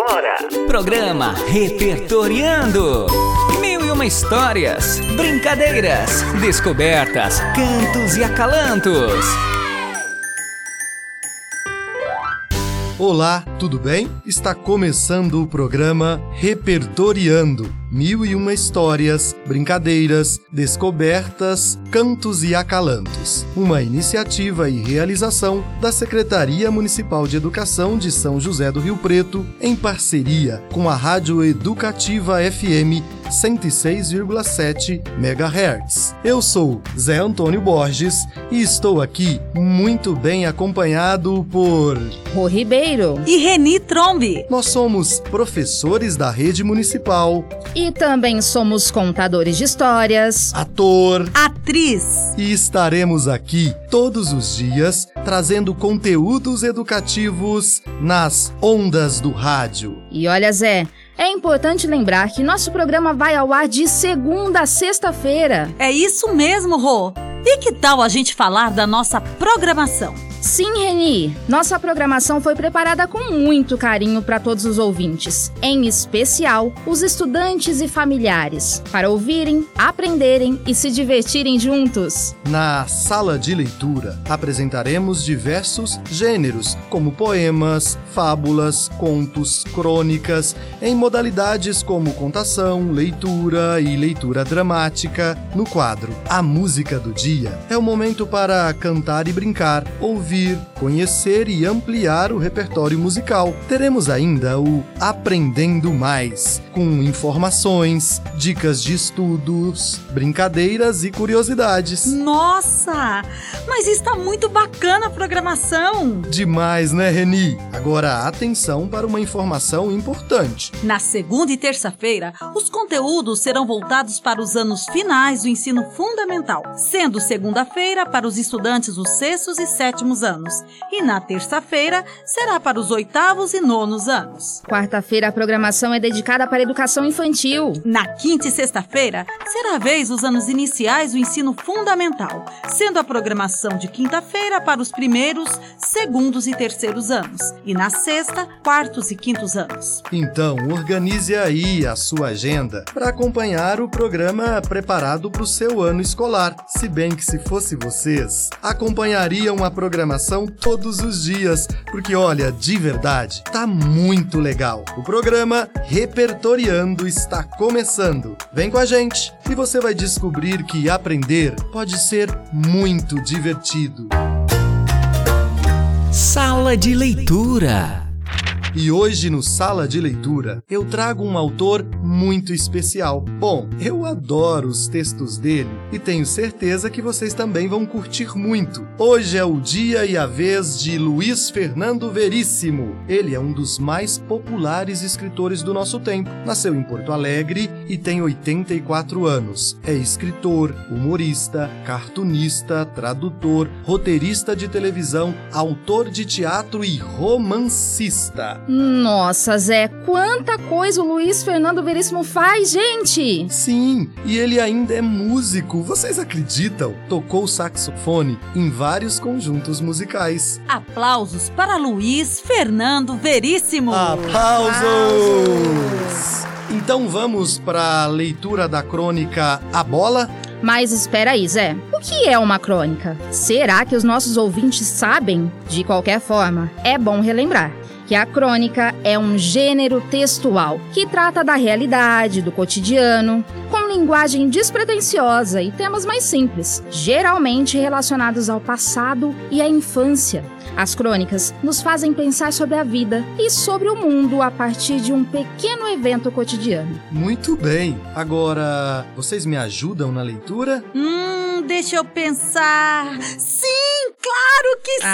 agora. Programa Repertoriando. Mil e uma histórias, brincadeiras, descobertas, cantos e acalantos. Olá, tudo bem? Está começando o programa Repertoriando. Mil e uma histórias, brincadeiras, descobertas, cantos e acalantos. Uma iniciativa e realização da Secretaria Municipal de Educação de São José do Rio Preto, em parceria com a Rádio Educativa FM 106,7 MHz. Eu sou Zé Antônio Borges e estou aqui muito bem acompanhado por Rô Ribeiro e Reni Trombi. Nós somos professores da rede municipal e também somos contadores de histórias, ator, atriz e estaremos aqui todos os dias trazendo conteúdos educativos nas ondas do rádio. E olha, Zé, é importante lembrar que nosso programa vai ao ar de segunda a sexta-feira. É isso mesmo, Rô. E que tal a gente falar da nossa programação? Sim, Reni, nossa programação foi preparada com muito carinho para todos os ouvintes, em especial os estudantes e familiares, para ouvirem, aprenderem e se divertirem juntos. Na sala de leitura, apresentaremos diversos gêneros, como poemas, fábulas, contos, crônicas, em modalidades como contação, leitura e leitura dramática. No quadro A Música do Dia, é o momento para cantar e brincar, ouvir ouvir, conhecer e ampliar o repertório musical. Teremos ainda o Aprendendo Mais, com informações, dicas de estudos, brincadeiras e curiosidades. Nossa! Mas está muito bacana a programação! Demais, né, Reni? Agora atenção para uma informação importante. Na segunda e terça-feira, os conteúdos serão voltados para os anos finais do ensino fundamental, sendo segunda-feira para os estudantes dos sextos e sétimos anos. E na terça-feira será para os oitavos e nonos anos. Quarta-feira a programação é dedicada para a educação infantil. Na quinta e sexta-feira será a vez dos anos iniciais do ensino fundamental, sendo a programação de quinta-feira para os primeiros, segundos e terceiros anos. E na sexta, quartos e quintos anos. Então, organize aí a sua agenda para acompanhar o programa preparado para o seu ano escolar. Se bem que se fosse vocês, acompanhariam a programação programação todos os dias, porque olha, de verdade, tá muito legal. O programa Repertoriando está começando. Vem com a gente e você vai descobrir que aprender pode ser muito divertido. Sala de leitura. E hoje no Sala de Leitura eu trago um autor muito especial. Bom, eu adoro os textos dele e tenho certeza que vocês também vão curtir muito. Hoje é o dia e a vez de Luiz Fernando Veríssimo. Ele é um dos mais populares escritores do nosso tempo. Nasceu em Porto Alegre e tem 84 anos. É escritor, humorista, cartunista, tradutor, roteirista de televisão, autor de teatro e romancista. Nossa, Zé, quanta coisa o Luiz Fernando Veríssimo faz, gente! Sim, e ele ainda é músico, vocês acreditam? Tocou saxofone em vários conjuntos musicais. Aplausos para Luiz Fernando Veríssimo! Aplausos! Então vamos para a leitura da crônica A Bola? Mas espera aí, Zé. O que é uma crônica? Será que os nossos ouvintes sabem? De qualquer forma, é bom relembrar que a crônica é um gênero textual que trata da realidade, do cotidiano, com linguagem despretensiosa e temas mais simples, geralmente relacionados ao passado e à infância. As crônicas nos fazem pensar sobre a vida e sobre o mundo a partir de um pequeno evento cotidiano. Muito bem. Agora, vocês me ajudam na leitura? Hum, deixa eu pensar. Sim! Claro que sim!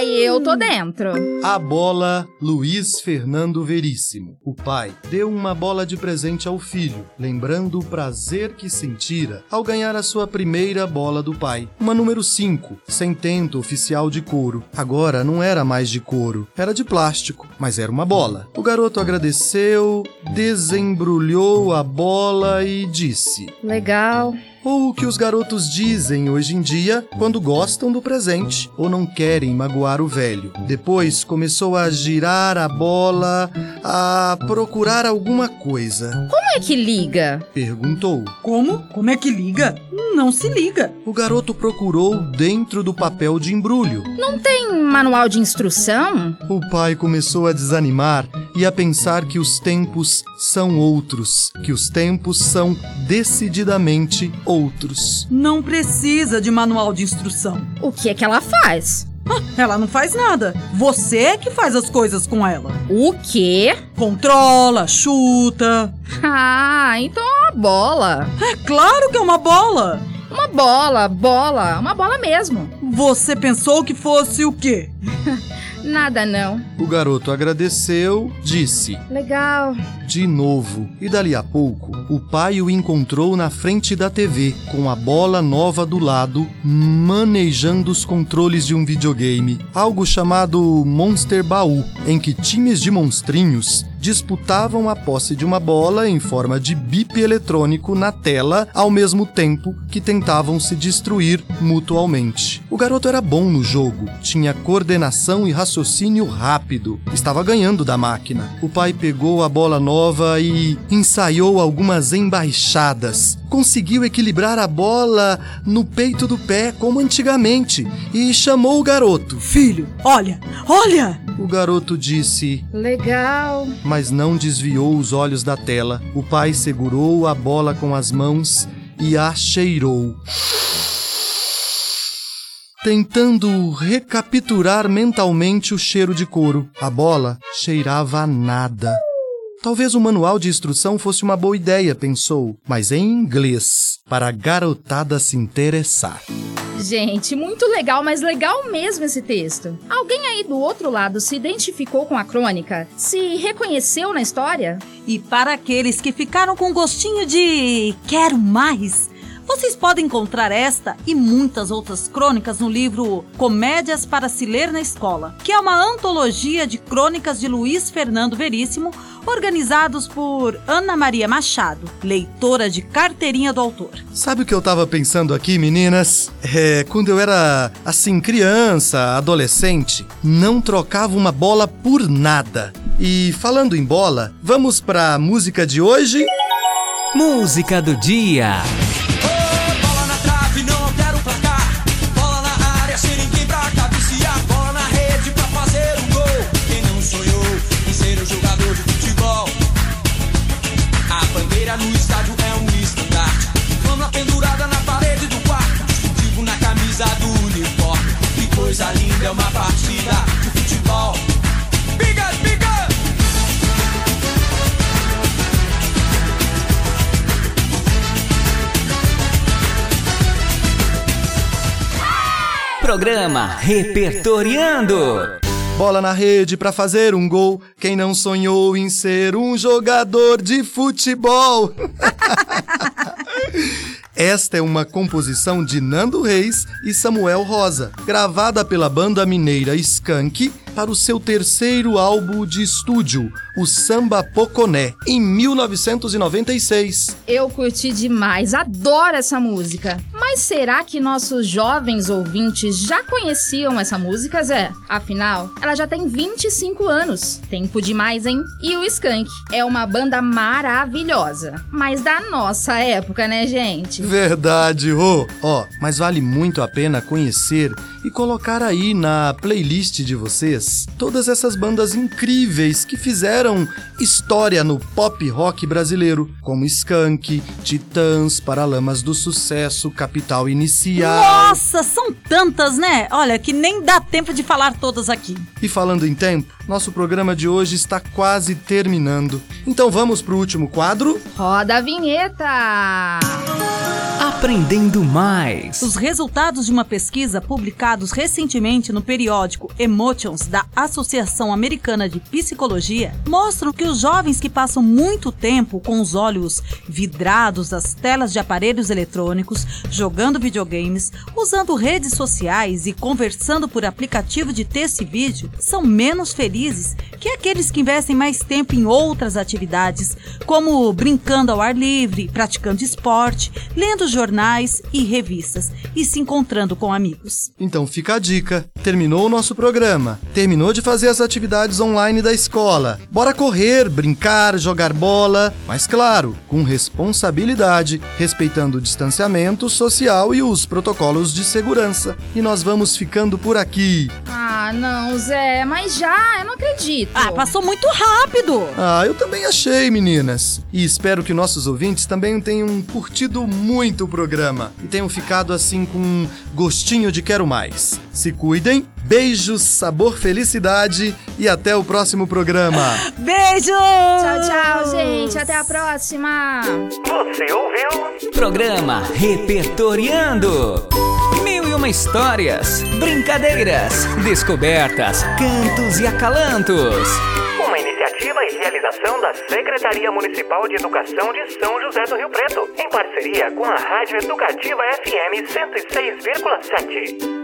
Ai, eu tô dentro. A bola Luiz Fernando Veríssimo. O pai deu uma bola de presente ao filho, lembrando o prazer que sentira ao ganhar a sua primeira bola do pai. Uma número 5, sem tento oficial de couro. Agora não era mais de couro, era de plástico, mas era uma bola. O garoto agradeceu, desembrulhou a bola e disse: Legal ou o que os garotos dizem hoje em dia quando gostam do presente ou não querem magoar o velho. Depois começou a girar a bola a procurar alguma coisa. Como é que liga? Perguntou. Como? Como é que liga? Não se liga. O garoto procurou dentro do papel de embrulho. Não tem manual de instrução? O pai começou a desanimar e a pensar que os tempos são outros, que os tempos são decididamente outros. Não precisa de manual de instrução. O que é que ela faz? Ela não faz nada. Você é que faz as coisas com ela. O quê? Controla, chuta. Ah, então é uma bola. É claro que é uma bola. Uma bola, bola, uma bola mesmo. Você pensou que fosse o quê? Nada não. O garoto agradeceu, disse Legal. de novo. E dali a pouco, o pai o encontrou na frente da TV, com a bola nova do lado, manejando os controles de um videogame, algo chamado Monster Baú, em que times de monstrinhos disputavam a posse de uma bola em forma de bip eletrônico na tela, ao mesmo tempo que tentavam se destruir mutualmente. O garoto era bom no jogo, tinha coordenação e raciocínio rápido, estava ganhando da máquina. O pai pegou a bola nova e ensaiou algumas embaixadas. Conseguiu equilibrar a bola no peito do pé como antigamente e chamou o garoto. Filho, olha, olha! O garoto disse: Legal. mas não desviou os olhos da tela. O pai segurou a bola com as mãos e a cheirou. Tentando recapitular mentalmente o cheiro de couro. A bola cheirava a nada. Talvez o manual de instrução fosse uma boa ideia, pensou, mas em inglês, para a garotada se interessar. Gente, muito legal, mas legal mesmo esse texto. Alguém aí do outro lado se identificou com a crônica? Se reconheceu na história? E para aqueles que ficaram com gostinho de quero mais, vocês podem encontrar esta e muitas outras crônicas no livro Comédias para se ler na escola, que é uma antologia de crônicas de Luiz Fernando Veríssimo, organizados por Ana Maria Machado, leitora de carteirinha do autor. Sabe o que eu tava pensando aqui, meninas? É, quando eu era assim, criança, adolescente, não trocava uma bola por nada. E falando em bola, vamos pra música de hoje? Música do dia. Programa Repertoriando. Bola na rede pra fazer um gol. Quem não sonhou em ser um jogador de futebol? Esta é uma composição de Nando Reis e Samuel Rosa, gravada pela banda mineira Skank para o seu terceiro álbum de estúdio, o Samba Poconé, em 1996. Eu curti demais, adoro essa música. Mas será que nossos jovens ouvintes já conheciam essa música, Zé? Afinal, ela já tem 25 anos. Tempo demais, hein? E o Skank é uma banda maravilhosa. Mas da nossa época, né, gente? Verdade, Rô. Ó, mas vale muito a pena conhecer e colocar aí na playlist de vocês todas essas bandas incríveis que fizeram história no pop rock brasileiro, como Skank, Titãs, Paralamas do Sucesso, Capital Inicial. Nossa, são tantas, né? Olha, que nem dá tempo de falar todas aqui. E falando em tempo, nosso programa de hoje está quase terminando. Então vamos pro último quadro? Roda a vinheta! Aprendendo mais. Os resultados de uma pesquisa publicados recentemente no periódico Emotions da Associação Americana de Psicologia mostram que os jovens que passam muito tempo com os olhos vidrados às telas de aparelhos eletrônicos, jogando videogames, usando redes sociais e conversando por aplicativo de texto e vídeo são menos felizes que aqueles que investem mais tempo em outras atividades, como brincando ao ar livre, praticando esporte, lendo jornais e revistas e se encontrando com amigos. Então fica a dica. Terminou o nosso programa. Terminou de fazer as atividades online da escola. Bora correr, brincar, jogar bola, mas claro, com responsabilidade, respeitando o distanciamento social e os protocolos de segurança. E nós vamos ficando por aqui. Ah, não, Zé, mas já, eu não acredito. Ah, passou muito rápido! Ah, eu também achei, meninas. E espero que nossos ouvintes também tenham curtido muito o programa e tenham ficado assim com um gostinho de quero mais. Se cuidem, beijos, sabor, felicidade e até o próximo programa. Beijo! Tchau, tchau, gente. Até a próxima. Você ouviu? Programa Repertoriando. Mil e uma histórias, brincadeiras, descobertas, cantos e acalantos. Secretaria Municipal de Educação de São José do Rio Preto, em parceria com a Rádio Educativa FM 106,7.